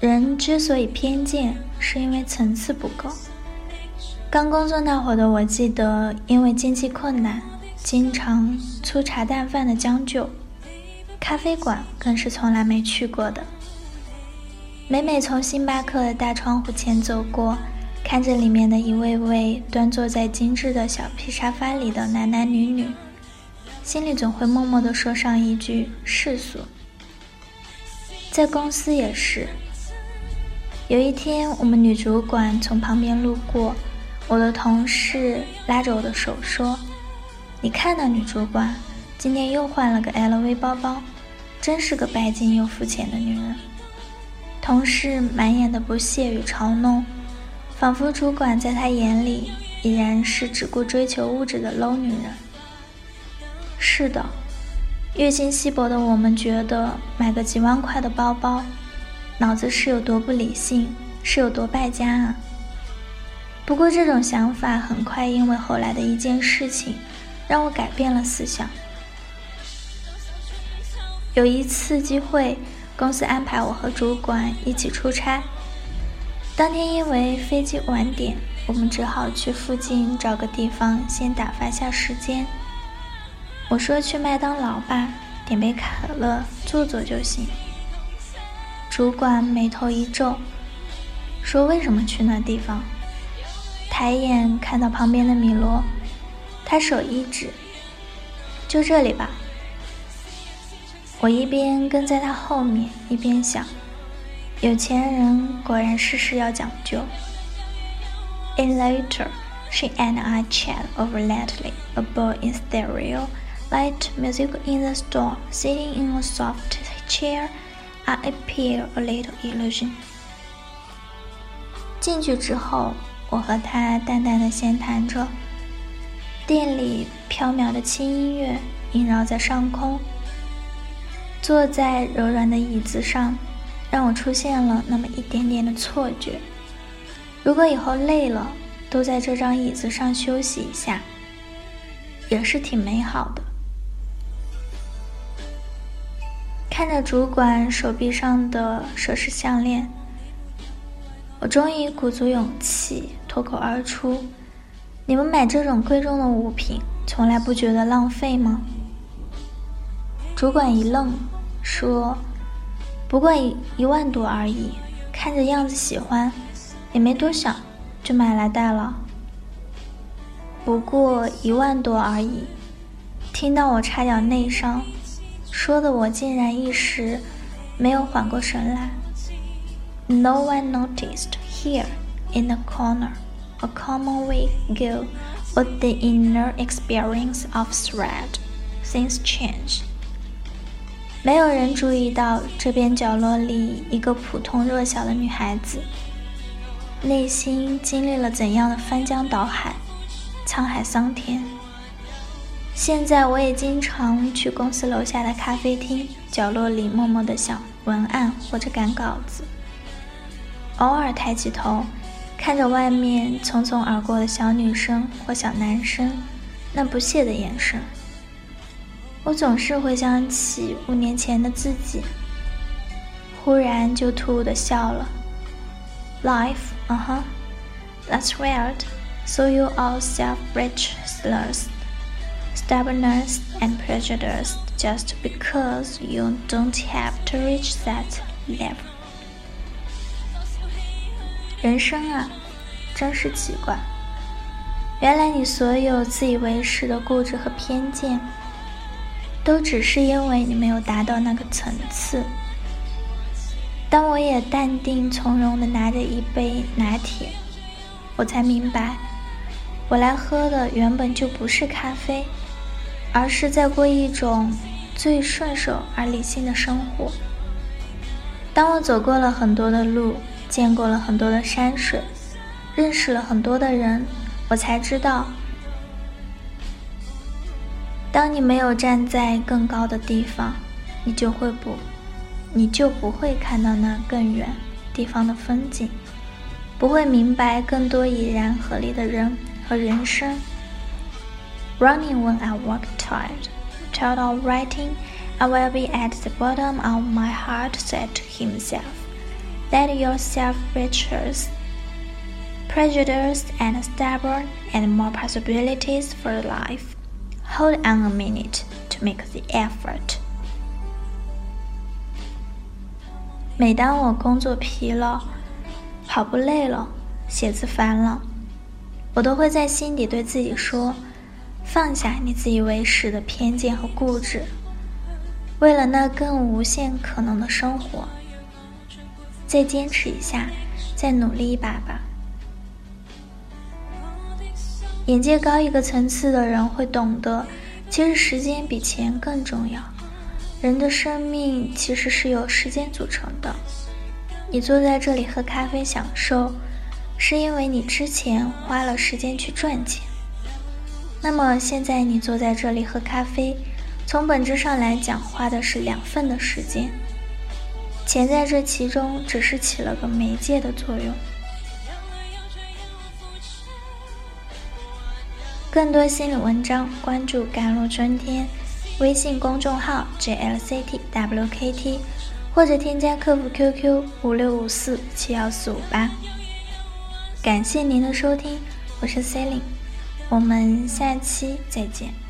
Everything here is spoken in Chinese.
人之所以偏见，是因为层次不够。刚工作那会儿的我，记得因为经济困难，经常粗茶淡饭的将就，咖啡馆更是从来没去过的。每每从星巴克的大窗户前走过，看着里面的一位位端坐在精致的小皮沙发里的男男女女，心里总会默默地说上一句世俗。在公司也是。有一天，我们女主管从旁边路过，我的同事拉着我的手说：“你看那女主管，今天又换了个 LV 包包，真是个拜金又肤浅的女人。”同事满眼的不屑与嘲弄，仿佛主管在他眼里依然是只顾追求物质的 low 女人。是的，月薪稀薄的我们觉得买个几万块的包包。脑子是有多不理性，是有多败家啊！不过这种想法很快因为后来的一件事情，让我改变了思想。有一次机会，公司安排我和主管一起出差。当天因为飞机晚点，我们只好去附近找个地方先打发下时间。我说去麦当劳吧，点杯可乐，坐坐就行。主管眉头一皱，说：“为什么去那地方？”抬眼看到旁边的米罗，他手一指：“就这里吧。”我一边跟在他后面，一边想：有钱人果然事事要讲究。In later, she and I chat over lately, a boy in stereo, light music in the store, sitting in a soft chair. I appear a little illusion。进去之后，我和他淡淡的闲谈着，店里飘渺的轻音乐萦绕在上空。坐在柔软的椅子上，让我出现了那么一点点的错觉。如果以后累了，都在这张椅子上休息一下，也是挺美好的。看着主管手臂上的首饰项链，我终于鼓足勇气脱口而出：“你们买这种贵重的物品，从来不觉得浪费吗？”主管一愣，说：“不过一一万多而已，看着样子喜欢，也没多想，就买来戴了。”不过一万多而已，听到我差点内伤。说的我竟然一时没有缓过神来。No one noticed here in the corner a common way go with the inner experience of thread. Things change. 没有人注意到这边角落里一个普通弱小的女孩子，内心经历了怎样的翻江倒海、沧海桑田。现在我也经常去公司楼下的咖啡厅角落里默默的想文案或者赶稿子，偶尔抬起头，看着外面匆匆而过的小女生或小男生那不屑的眼神，我总是回想起五年前的自己，忽然就突兀的笑了。Life, uh huh, that's weird. So you all self-rich slurs. Stubbornness and prejudice just because you don't have to reach that level。人生啊，真是奇怪。原来你所有自以为是的固执和偏见，都只是因为你没有达到那个层次。当我也淡定从容的拿着一杯拿铁，我才明白，我来喝的原本就不是咖啡。而是在过一种最顺手而理性的生活。当我走过了很多的路，见过了很多的山水，认识了很多的人，我才知道，当你没有站在更高的地方，你就会不，你就不会看到那更远地方的风景，不会明白更多已然合理的人和人生。Running when I walk tired, tired of writing, I will be at the bottom of my heart, said to himself. Let yourself riches, prejudiced and stubborn, and more possibilities for life. Hold on a minute to make the effort. 每当我工作疲了、跑步累了、写字烦了，我都会在心底对自己说。 放下你自以为是的偏见和固执，为了那更无限可能的生活，再坚持一下，再努力一把吧。眼界高一个层次的人会懂得，其实时间比钱更重要。人的生命其实是由时间组成的。你坐在这里喝咖啡享受，是因为你之前花了时间去赚钱。那么现在你坐在这里喝咖啡，从本质上来讲，花的是两份的时间，钱在这其中只是起了个媒介的作用。更多心理文章，关注“甘露春天”微信公众号 “jlctwkt”，或者添加客服 QQ 五六五四七幺四五八。感谢您的收听，我是 Celine。我们下期再见。